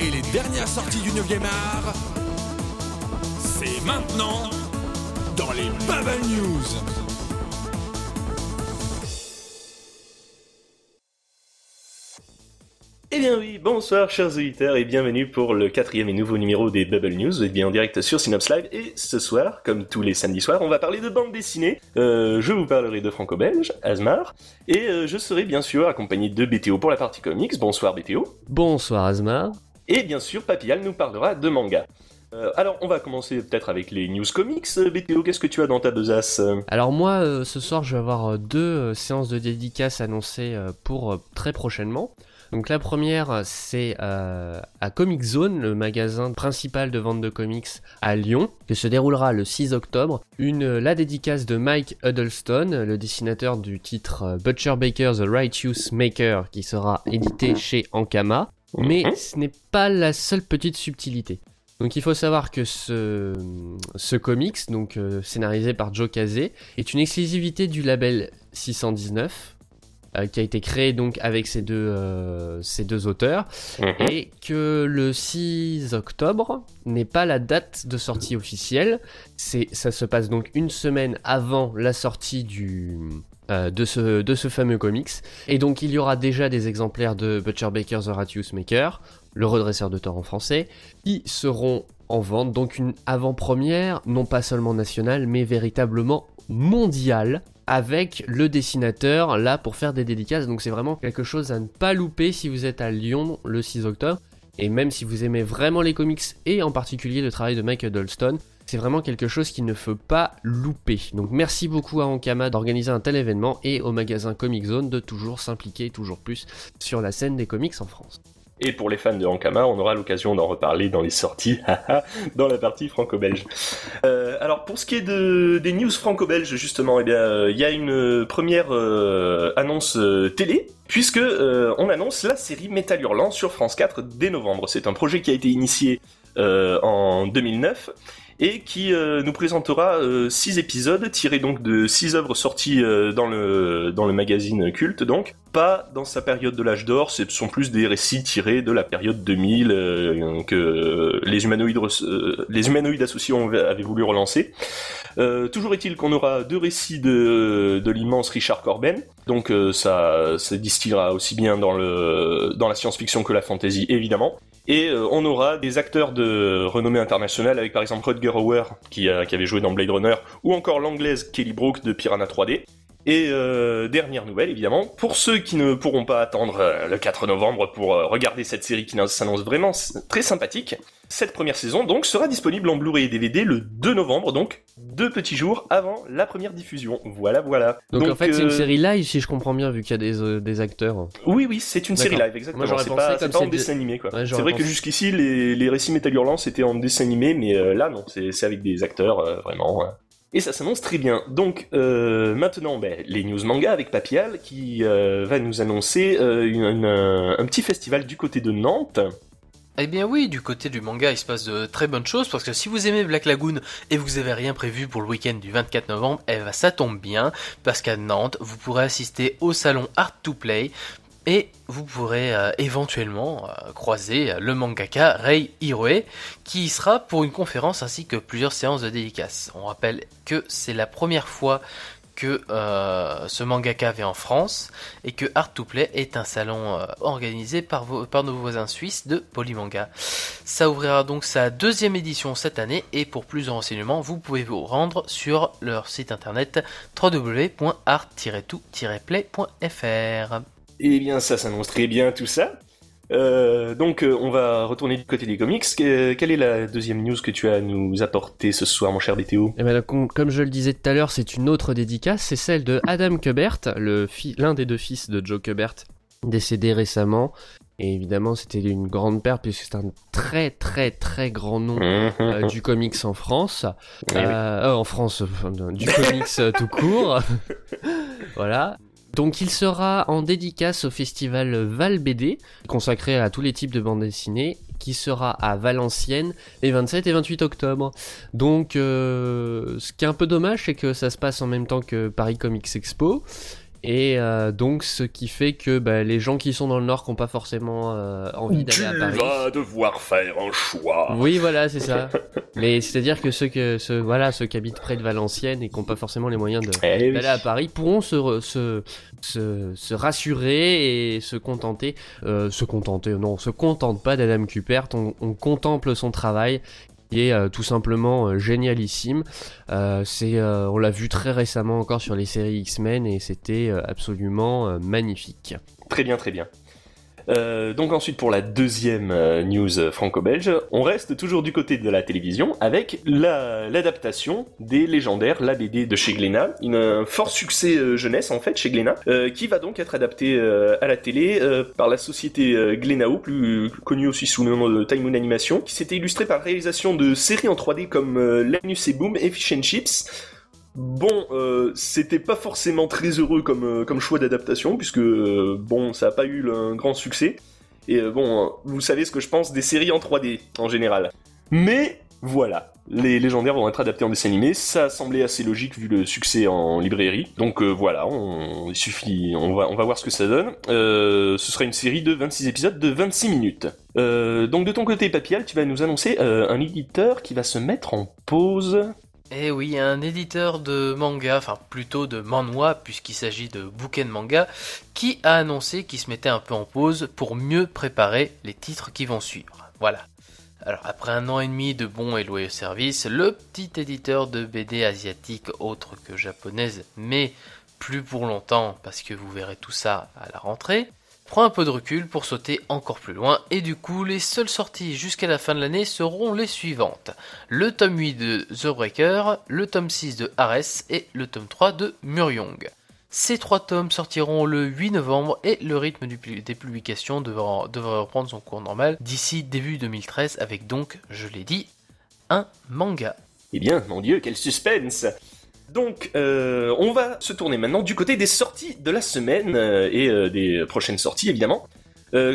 et les dernières sorties du 9e art, c'est maintenant dans les Bubble News. Eh bien oui, bonsoir chers auditeurs et bienvenue pour le quatrième et nouveau numéro des Bubble News, et bien en direct sur Synops Live. Et ce soir, comme tous les samedis soirs, on va parler de bande dessinée. Euh, je vous parlerai de franco-belge, Asmar, et euh, je serai bien sûr accompagné de BTO pour la partie comics. Bonsoir BTO. Bonsoir Asmar. Et bien sûr, Papial nous parlera de manga. Euh, alors, on va commencer peut-être avec les news comics. BTO, qu'est-ce que tu as dans ta besace? Alors moi, ce soir, je vais avoir deux séances de dédicaces annoncées pour très prochainement. Donc la première, c'est euh, à Comic Zone, le magasin principal de vente de comics à Lyon, que se déroulera le 6 octobre. Une, la dédicace de Mike Huddleston, le dessinateur du titre euh, Butcher Baker The Righteous Maker, qui sera édité chez Ankama. Mais mhm. ce n'est pas la seule petite subtilité. Donc il faut savoir que ce, ce comics, donc euh, scénarisé par Joe Casey, est une exclusivité du label 619, euh, qui a été créé donc avec ces deux, euh, ces deux auteurs, mhm. et que le 6 octobre n'est pas la date de sortie officielle. C'est, ça se passe donc une semaine avant la sortie du, euh, de, ce, de ce fameux comics. Et donc il y aura déjà des exemplaires de Butcher Baker The Ratius Maker, le redresseur de tort en français, qui seront en vente. Donc une avant-première, non pas seulement nationale, mais véritablement mondiale avec le dessinateur là pour faire des dédicaces. Donc c'est vraiment quelque chose à ne pas louper si vous êtes à Lyon le 6 octobre. Et même si vous aimez vraiment les comics et en particulier le travail de Michael Dolston, c'est vraiment quelque chose qu'il ne faut pas louper. Donc merci beaucoup à Ankama d'organiser un tel événement et au magasin Comic Zone de toujours s'impliquer toujours plus sur la scène des comics en France. Et pour les fans de Ankama, on aura l'occasion d'en reparler dans les sorties, dans la partie franco-belge. Euh, alors pour ce qui est de, des news franco-belges, justement, eh euh, il y a une première euh, annonce télé puisque on annonce la série Metal Hurlant sur France 4 dès novembre. C'est un projet qui a été initié en 2009 et qui euh, nous présentera euh, six épisodes tirés donc de six œuvres sorties euh, dans le dans le magazine culte donc pas dans sa période de l'âge d'or, ce sont plus des récits tirés de la période 2000 que les humanoïdes les humanoïdes associés avaient voulu relancer. toujours est-il qu'on aura deux récits de, de l'immense Richard Corben, donc ça se distillera aussi bien dans le dans la science-fiction que la fantasy évidemment. Et euh, on aura des acteurs de renommée internationale avec par exemple Rutger Hauer qui, qui avait joué dans Blade Runner ou encore l'anglaise Kelly Brook de Piranha 3D. Et euh, dernière nouvelle évidemment, pour ceux qui ne pourront pas attendre euh, le 4 novembre pour euh, regarder cette série qui s'annonce vraiment très sympathique, cette première saison donc sera disponible en Blu-ray et DVD le 2 novembre, donc deux petits jours avant la première diffusion. Voilà, voilà. Donc, en fait c'est une série live si je comprends bien vu qu'il y a des, des acteurs. Oui, oui, c'est une série live exactement. C'est pas, pas en dessin animé quoi. c'est vrai que jusqu'ici les, les récits Metal Hurlant c'était en dessin animé, mais là non, c'est avec des acteurs vraiment. Et ça s'annonce très bien. Donc euh, maintenant, ben, les news manga avec Papial qui euh, va nous annoncer euh, un, petit festival du côté de Nantes. Eh bien oui, du côté du manga, il se passe de très bonnes choses parce que si vous aimez Black Lagoon et vous avez rien prévu pour le week-end du 24 novembre, eh ben ça tombe bien parce qu'à Nantes, vous pourrez assister au salon Art to Play et vous pourrez euh, éventuellement euh, croiser le mangaka Rei Hiroe qui sera pour une conférence ainsi que plusieurs séances de dédicaces. On rappelle que c'est la première fois que euh, ce mangaka vient en France et que Art to Play est un salon organisé par, par, nos voisins suisses de Polymanga. Ça ouvrira donc sa deuxième édition cette année et pour plus de renseignements vous pouvez vous rendre sur leur site internet www.art-tout-play.fr. Eh bien, ça s'annonce très bien tout ça. Euh, donc, euh, on va retourner du côté des comics. quelle est la deuxième news que tu as à nous apporter ce soir, mon cher BTO eh ben, Comme je le disais tout à l'heure, c'est une autre dédicace. C'est celle de Adam Kubert, l'un des deux fils de Joe Kubert, décédé récemment. Et évidemment, c'était une grande perte puisque c'est un très très très grand nom euh, mhm. du comics en France. Eh en France, du comics tout court. voilà. Donc il sera en dédicace au festival Val BD, consacré à tous les types de bandes dessinées, qui sera à Valenciennes les 27 et 28 octobre. Donc euh, ce qui est un peu dommage, c'est que ça se passe en même temps que Paris Comics Expo. Et euh, donc, ce qui fait que bah, les gens qui sont dans le Nord qui n'ont pas forcément euh, envie Tu d'aller à Paris. vas devoir faire un choix. Oui, voilà, c'est ça. Mais c'est-à-dire que ceux, que, ceux, voilà, ceux qui habitent près de Valenciennes et qui n'ont pas forcément les moyens Eh oui. d'aller à Paris pourront se, re- se, se, se rassurer et se contenter. Euh, se contenter, non, on se contente pas d'Adam Cupert, on, on contemple son travail est euh, tout simplement euh, génialissime. Euh, on l'a vu très récemment encore sur les séries X-Men et c'était absolument magnifique. Très bien, très bien. Euh, donc ensuite pour la deuxième euh, news euh, franco-belge, on reste toujours du côté de la télévision avec la- l'adaptation des légendaires, la BD de chez Glénat, une, un fort succès jeunesse en fait chez Glénat, euh, qui va donc être adapté euh, à la télé par la société Glénao, plus connue aussi sous le nom de Time Moon Animation, qui s'était illustrée par réalisation de séries en 3D comme Linus et Boom et Fish and Chips, Bon, euh, c'était pas forcément très heureux comme, euh, comme choix d'adaptation, puisque euh, bon, ça a pas eu un grand succès. Et bon, vous savez ce que je pense des séries en 3D en général. Mais voilà, les légendaires vont être adaptés en dessin animé. Ça semblait assez logique vu le succès en librairie. Donc voilà, on, il suffit, on va, on va voir ce que ça donne. Ce sera une série de 26 épisodes de 26 minutes. Donc de ton côté, Papial, tu vas nous annoncer un éditeur qui va se mettre en pause. Eh oui, un éditeur de manga, enfin plutôt de manhwa, puisqu'il s'agit de bouquets de manga, qui a annoncé qu'il se mettait un peu en pause pour mieux préparer les titres qui vont suivre. Voilà. Alors après un an et demi de bons et loyaux services, le petit éditeur de BD asiatique autre que japonaise, mais plus pour longtemps parce que vous verrez tout ça à la rentrée, prend un peu de recul pour sauter encore plus loin et du coup les seules sorties jusqu'à la fin de l'année seront les suivantes. Le tome 8 de The Breaker, le tome 6 de Ares et le tome 3 de Muriong. Ces trois tomes sortiront le 8 novembre et le rythme des publications devra- devrait reprendre son cours normal d'ici début 2013 avec donc, je l'ai dit, un manga. Eh bien, mon dieu, quel suspense Donc, euh, on va se tourner maintenant du côté des sorties de la semaine euh, et euh, des prochaines sorties, évidemment.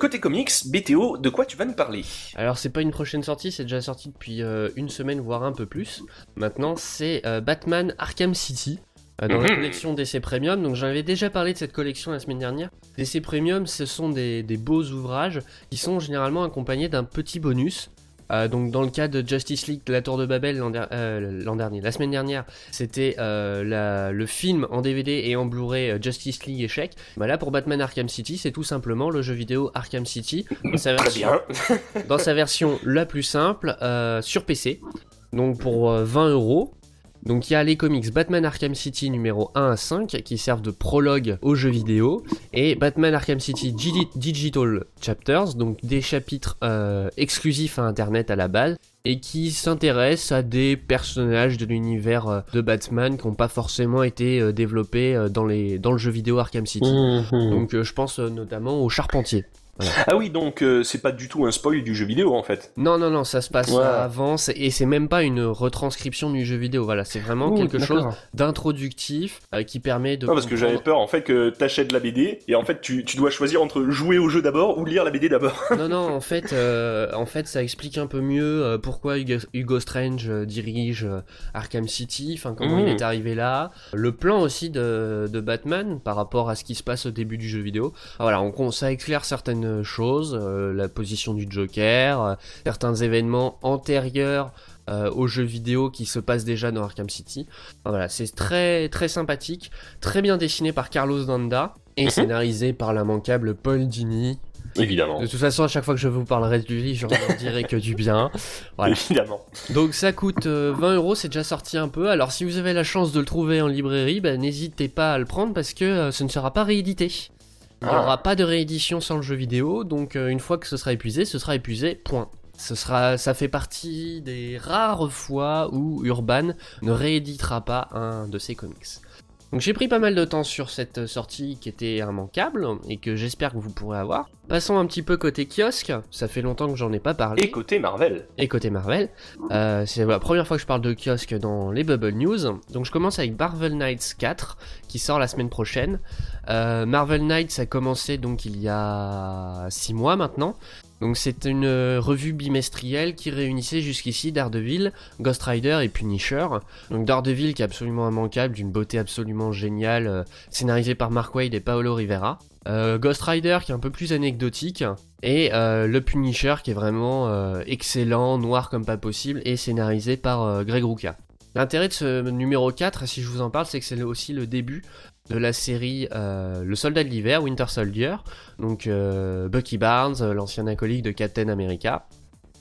Côté comics, BTO, de quoi tu vas nous parler? Alors c'est pas une prochaine sortie, c'est déjà sorti depuis une semaine voire un peu plus. Maintenant c'est Batman Arkham City dans la Mhm. collection DC Premium. Donc j'en avais déjà parlé de cette collection la semaine dernière. DC Premium ce sont des, des beaux ouvrages qui sont généralement accompagnés d'un petit bonus. Euh, donc dans le cas de Justice League, La Tour de Babel l'an der- euh, dernier, la semaine dernière, c'était euh, le film en DVD et en Blu-ray Justice League échec. Bah là pour Batman Arkham City, c'est tout simplement le jeu vidéo Arkham City dans sa version dans sa version la plus simple sur PC. Donc pour euh, 20 euros. Donc il y a les comics Batman Arkham City numéro 1 à 5 qui servent de prologue au jeu vidéo et Batman Arkham City Digital Chapters, donc des chapitres euh, exclusifs à internet à la base et qui s'intéressent à des personnages de l'univers euh, de Batman qui n'ont pas forcément été euh, développés dans, les, dans le jeu vidéo Arkham City. Mhm. Donc euh, je pense notamment au Charpentier. Ah oui, donc euh, c'est pas du tout un spoil du jeu vidéo en fait. Non, non, non, ça se passe Ouais. avant, et c'est même pas une retranscription du jeu vidéo, voilà, c'est vraiment Ouh, quelque chose d'introductif euh, qui permet de... Non, parce que j'avais peur en fait que t'achètes la BD et en fait tu, tu dois choisir entre jouer au jeu d'abord ou lire la BD d'abord. Non, non, en fait, euh, en fait, ça explique un peu mieux pourquoi Hugo, Hugo Strange dirige Arkham City, enfin comment il est arrivé là, le plan aussi de, de Batman par rapport à ce qui se passe au début du jeu vidéo. Ah, voilà, on- ça éclaire certaines choses, euh, la position du Joker, euh, certains événements antérieurs euh, aux jeux vidéo qui se passent déjà dans Arkham City. Enfin, voilà, c'est très très sympathique, très bien dessiné par Carlos Danda et Mhm. scénarisé par l'immanquable Paul Dini. Évidemment. De toute façon, à chaque fois que je vous parlerai du livre, j'en dirai que du bien. Voilà. Évidemment. Donc ça coûte euh, 20 euros, c'est déjà sorti un peu. Alors si vous avez la chance de le trouver en librairie, bah, n'hésitez pas à le prendre parce que ce ne sera pas réédité. Il n'y Ah. aura pas de réédition sans le jeu vidéo, donc euh, une fois que ce sera épuisé, ce sera épuisé, point. Ce sera, ça fait partie des rares fois où Urban ne rééditera pas un de ses comics. Donc j'ai pris pas mal de temps sur cette sortie qui était immanquable et que j'espère que vous pourrez avoir. Passons un petit peu côté kiosque, ça fait longtemps que j'en ai pas parlé. Et côté Marvel. Et côté Marvel, euh, c'est la première fois que je parle de kiosque dans les Bubble News. Donc je commence avec Marvel Knights 4 qui sort la semaine prochaine. Euh, Marvel Knights a commencé donc il y a 6 mois maintenant. Donc c'est une revue bimestrielle qui réunissait jusqu'ici Daredevil, Ghost Rider et Punisher. Donc Daredevil qui est absolument immanquable, d'une beauté absolument géniale, scénarisé par Mark Wade et Paolo Rivera. Ghost Rider qui est un peu plus anecdotique et le Punisher qui est vraiment excellent, noir comme pas possible et scénarisé par Greg Rucka. L'intérêt de ce numéro 4, si je vous en parle, c'est que c'est aussi le début de la série euh, Le Soldat de l'hiver, Winter Soldier, donc euh, Bucky Barnes, euh, l'ancien acolyte de Captain America.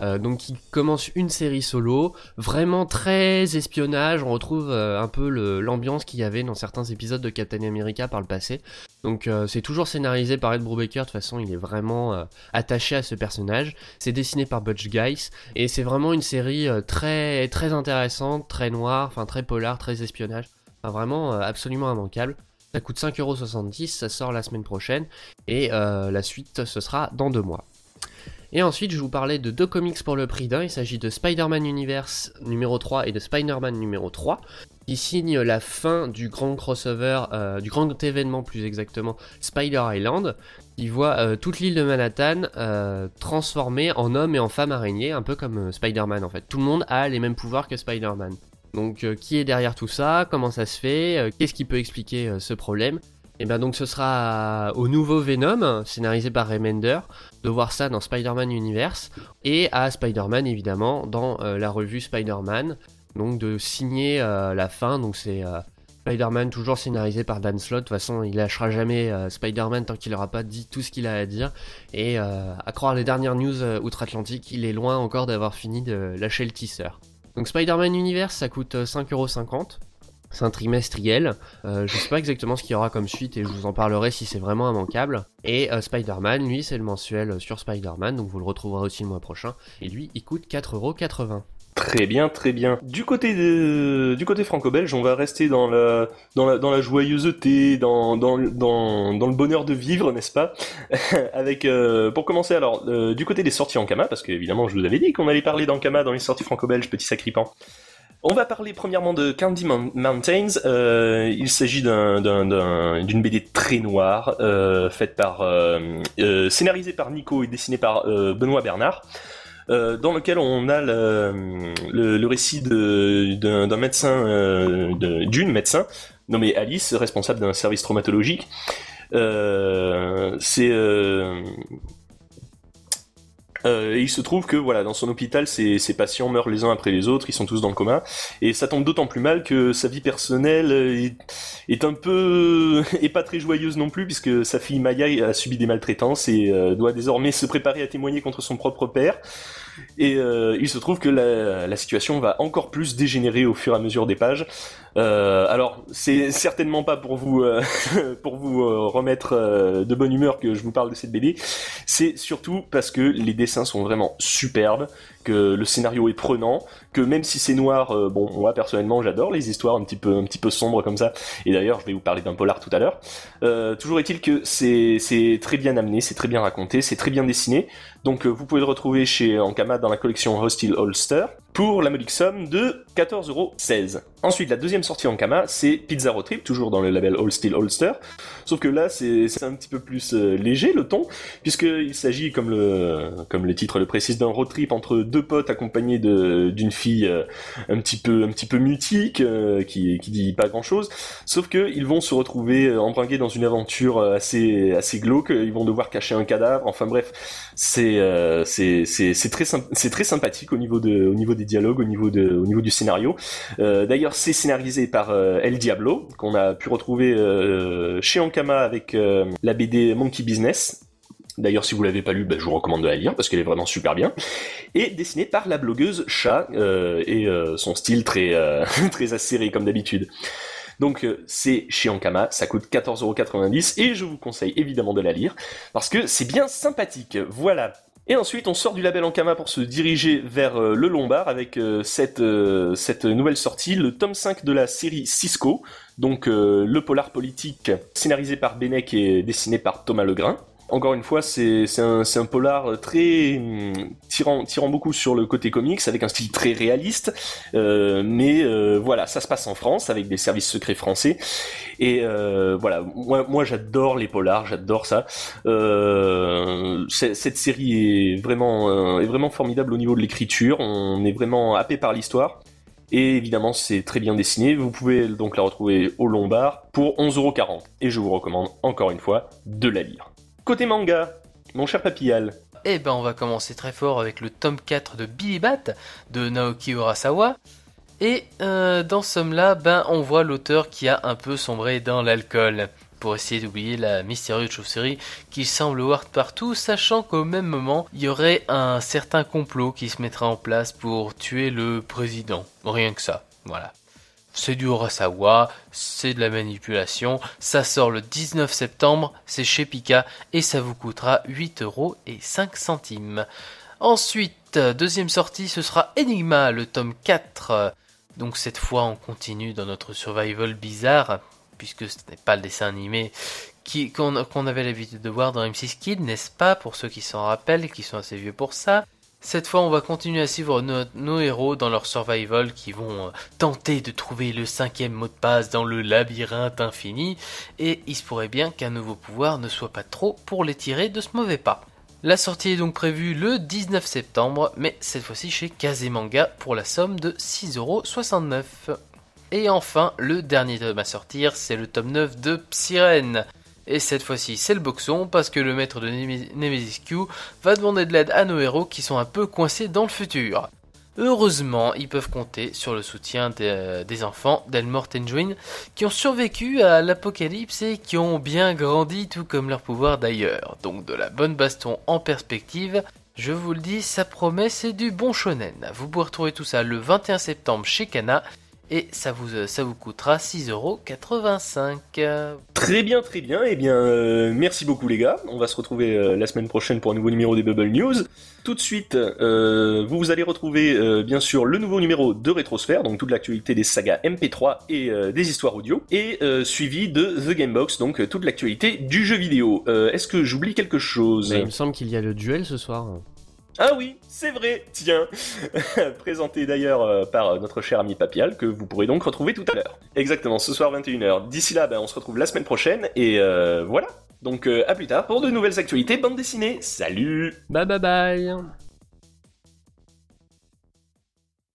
donc qui commence une série solo, vraiment très espionnage, on retrouve un peu l'ambiance qu'il y avait dans certains épisodes de Captain America par le passé. Donc c'est toujours scénarisé par Ed Brubaker, de toute façon il est vraiment attaché à ce personnage. C'est dessiné par Butch Guice, et c'est vraiment une série très, très intéressante, très noire, enfin très polar, très espionnage. Vraiment absolument immanquable. Ça coûte 5,70€, ça sort la semaine prochaine, et euh, la suite, ce sera dans deux mois. Et ensuite, je vous parlais de deux comics pour le prix d'un. Il s'agit de Spider-Man Universe numéro 3 et de Spider-Man numéro 3, qui signent la fin du grand crossover, euh, du grand événement plus exactement, Spider Island, qui voit euh, toute l'île de Manhattan transformée en homme et en femme araignée, un peu comme Spider-Man en fait. Tout le monde a les mêmes pouvoirs que Spider-Man. Donc euh, qui est derrière tout ça? Comment ça se fait? Euh, Qu'est-ce qui peut expliquer euh, ce problème? Et eh bien donc ce sera au nouveau Venom, scénarisé par Remender, de voir ça dans Spider-Man Universe, et à Spider-Man évidemment dans la revue Spider-Man, donc de signer la fin, donc c'est Spider-Man toujours scénarisé par Dan Slott, de toute façon il lâchera jamais Spider-Man tant qu'il n'aura pas dit tout ce qu'il a à dire, et à croire les dernières news outre-Atlantique, il est loin encore d'avoir fini de lâcher le teaser. Donc Spider-Man Universe, ça coûte 5,50€. Euh, c'est un trimestriel. Euh, je sais pas exactement ce qu'il y aura comme suite et je vous en parlerai si c'est vraiment immanquable. Et euh, Spider-Man, lui, c'est le mensuel sur Spider-Man, donc vous le retrouverez aussi le mois prochain. Et lui, il coûte 4,80€. Très bien, très bien. Du côté du côté franco-belge, on va rester dans la, dans la, dans la joyeuseté, dans, dans, dans, dans le bonheur de vivre, n'est-ce pas? Avec, euh, pour commencer, alors, euh, du côté des sorties en Kama, parce qu'évidemment, je vous avais dit qu'on allait parler d'Ankama dans les sorties franco-belges, petit sacripant. On va parler premièrement de Candy Mountains. Euh, il s'agit d'une BD très noire, faite par, scénarisée par Nico et dessinée par Benoît Bernard. Euh, dans lequel on a le, récit d'un médecin, euh, d'une médecin nommée Alice, responsable d'un service traumatologique. Euh, c'est euh, il se trouve que voilà, dans son hôpital, ses, patients meurent les uns après les autres, ils sont tous dans le coma, et ça tombe d'autant plus mal que sa vie personnelle est, est, un peu et pas très joyeuse non plus, puisque sa fille Maya a subi des maltraitances et doit désormais se préparer à témoigner contre son propre père. Et euh, il se trouve que la, situation va encore plus dégénérer au fur et à mesure des pages. Euh, alors, c'est certainement pas pour vous euh, pour vous remettre de bonne humeur que je vous parle de cette BD. C'est surtout parce que les dessins sont vraiment superbes, que le scénario est prenant, que même si c'est noir, bon, moi personnellement, j'adore les histoires un petit peu un petit peu sombres comme ça. Et d'ailleurs, je vais vous parler d'un polar tout à l'heure. toujours est-il que c'est c'est très bien amené, c'est très bien raconté, c'est très bien dessiné. Donc, vous pouvez le retrouver chez Ankama dans la collection Hostile Holster pour la modique somme de 14,16€. Ensuite, la deuxième sortie en Kama, c'est Pizza Road Trip, toujours dans le label All Steel Holster. Sauf que là, c'est un petit peu plus euh, léger le ton, puisqu'il s'agit, comme le, comme le titre le précise, d'un road trip entre deux potes accompagnés d'une fille euh, un petit peu, un petit peu mutique, euh, qui, qui dit pas grand chose. Sauf que ils vont se retrouver embringués dans une aventure assez, assez glauque. Ils vont devoir cacher un cadavre. Enfin bref, c'est, c'est, très, c'est très sympathique au niveau de, au niveau des dialogues, au niveau du scénario. D'ailleurs, c'est scénarisé par euh, El Diablo, qu'on a pu retrouver euh, chez Ankama avec euh, la BD Monkey Business. D'ailleurs, si vous l'avez pas lu, bah, je vous recommande de la lire parce qu'elle est vraiment super bien. Et dessiné par la blogueuse Chat et son style très très acéré comme d'habitude. Donc c'est chez Ankama, ça coûte 14,90€ et je vous conseille évidemment de la lire parce que c'est bien sympathique. Voilà. Et ensuite, on sort du label Ankama pour se diriger vers euh, le Lombard avec euh, cette, euh, cette nouvelle sortie, le tome 5 de la série Cisco, donc le polar politique scénarisé par Benek et dessiné par Thomas Legrain. Encore une fois, c'est un, un polar très hum, tirant, tirant beaucoup sur le côté comics, avec un style très réaliste. Euh, mais euh, voilà, ça se passe en France, avec des services secrets français. Et euh, voilà, moi, moi j'adore les polars, j'adore ça. cette série est vraiment, est vraiment formidable au niveau de l'écriture. On est vraiment happé par l'histoire. Et évidemment, c'est très bien dessiné. Vous pouvez donc la retrouver au Lombard pour 11,40€. Et je vous recommande encore une fois de la lire. Côté manga, mon cher Papillal. Eh ben, on va commencer très fort avec le tome 4 de Billy Bat de Naoki Urasawa. Et euh, dans ce somme-là, ben, on voit l'auteur qui a un peu sombré dans l'alcool pour essayer d'oublier la mystérieuse chauve-souris qui semble voir partout, sachant qu'au même moment, il y aurait un certain complot qui se mettra en place pour tuer le président. Rien que ça, voilà. C'est du Urasawa, c'est de la manipulation, ça sort le 19 septembre, c'est chez Pika et ça vous coûtera 8 euros et 5 centimes. Ensuite, deuxième sortie, ce sera Enigma, le tome 4. Donc cette fois, on continue dans notre survival bizarre, puisque ce n'est pas le dessin animé qu'on avait l'habitude de voir dans M6 Kid, n'est-ce pas, pour ceux qui s'en rappellent qui sont assez vieux pour ça. Cette fois, on va continuer à suivre nos, héros dans leur survival qui vont euh, tenter de trouver le cinquième mot de passe dans le labyrinthe infini, et il se pourrait bien qu'un nouveau pouvoir ne soit pas trop pour les tirer de ce mauvais pas. La sortie est donc prévue le 19 septembre, mais cette fois-ci chez Kazemanga pour la somme de 6,69€. Et enfin, le dernier tome à sortir, c'est le tome 9 de Psyren. Et cette fois-ci, c'est le boxon, parce que le maître de Nemesis Q va demander de l'aide à nos héros qui sont un peu coincés dans le futur. Heureusement, ils peuvent compter sur le soutien euh, des, enfants d'Elmore Tenjuin qui ont survécu à l'apocalypse et qui ont bien grandi tout comme leur pouvoir d'ailleurs. Donc de la bonne baston en perspective, je vous le dis, ça promet c'est du bon shonen. Vous pouvez retrouver tout ça le 21 septembre chez Kana et ça vous, euh, ça vous coûtera 6,85€. Très bien, très bien. Et eh bien, euh, merci beaucoup les gars. On va se retrouver euh, la semaine prochaine pour un nouveau numéro des Bubble News. Tout de suite, vous, allez retrouver bien sûr le nouveau numéro de Rétrosphère, donc toute l'actualité des sagas MP3 et des histoires audio, et suivi de The Gamebox, donc toute l'actualité du jeu vidéo. Est-ce que j'oublie quelque chose? Il me semble qu'il y a le duel ce soir. Ah oui, c'est vrai, tiens. Présenté d'ailleurs euh, par euh, notre cher ami Papial, que vous pourrez donc retrouver tout à l'heure. Exactement, ce soir 21h. D'ici là, ben, on se retrouve la semaine prochaine, et euh, voilà. Donc à plus tard pour de nouvelles actualités bande dessinée. Salut Bye bye bye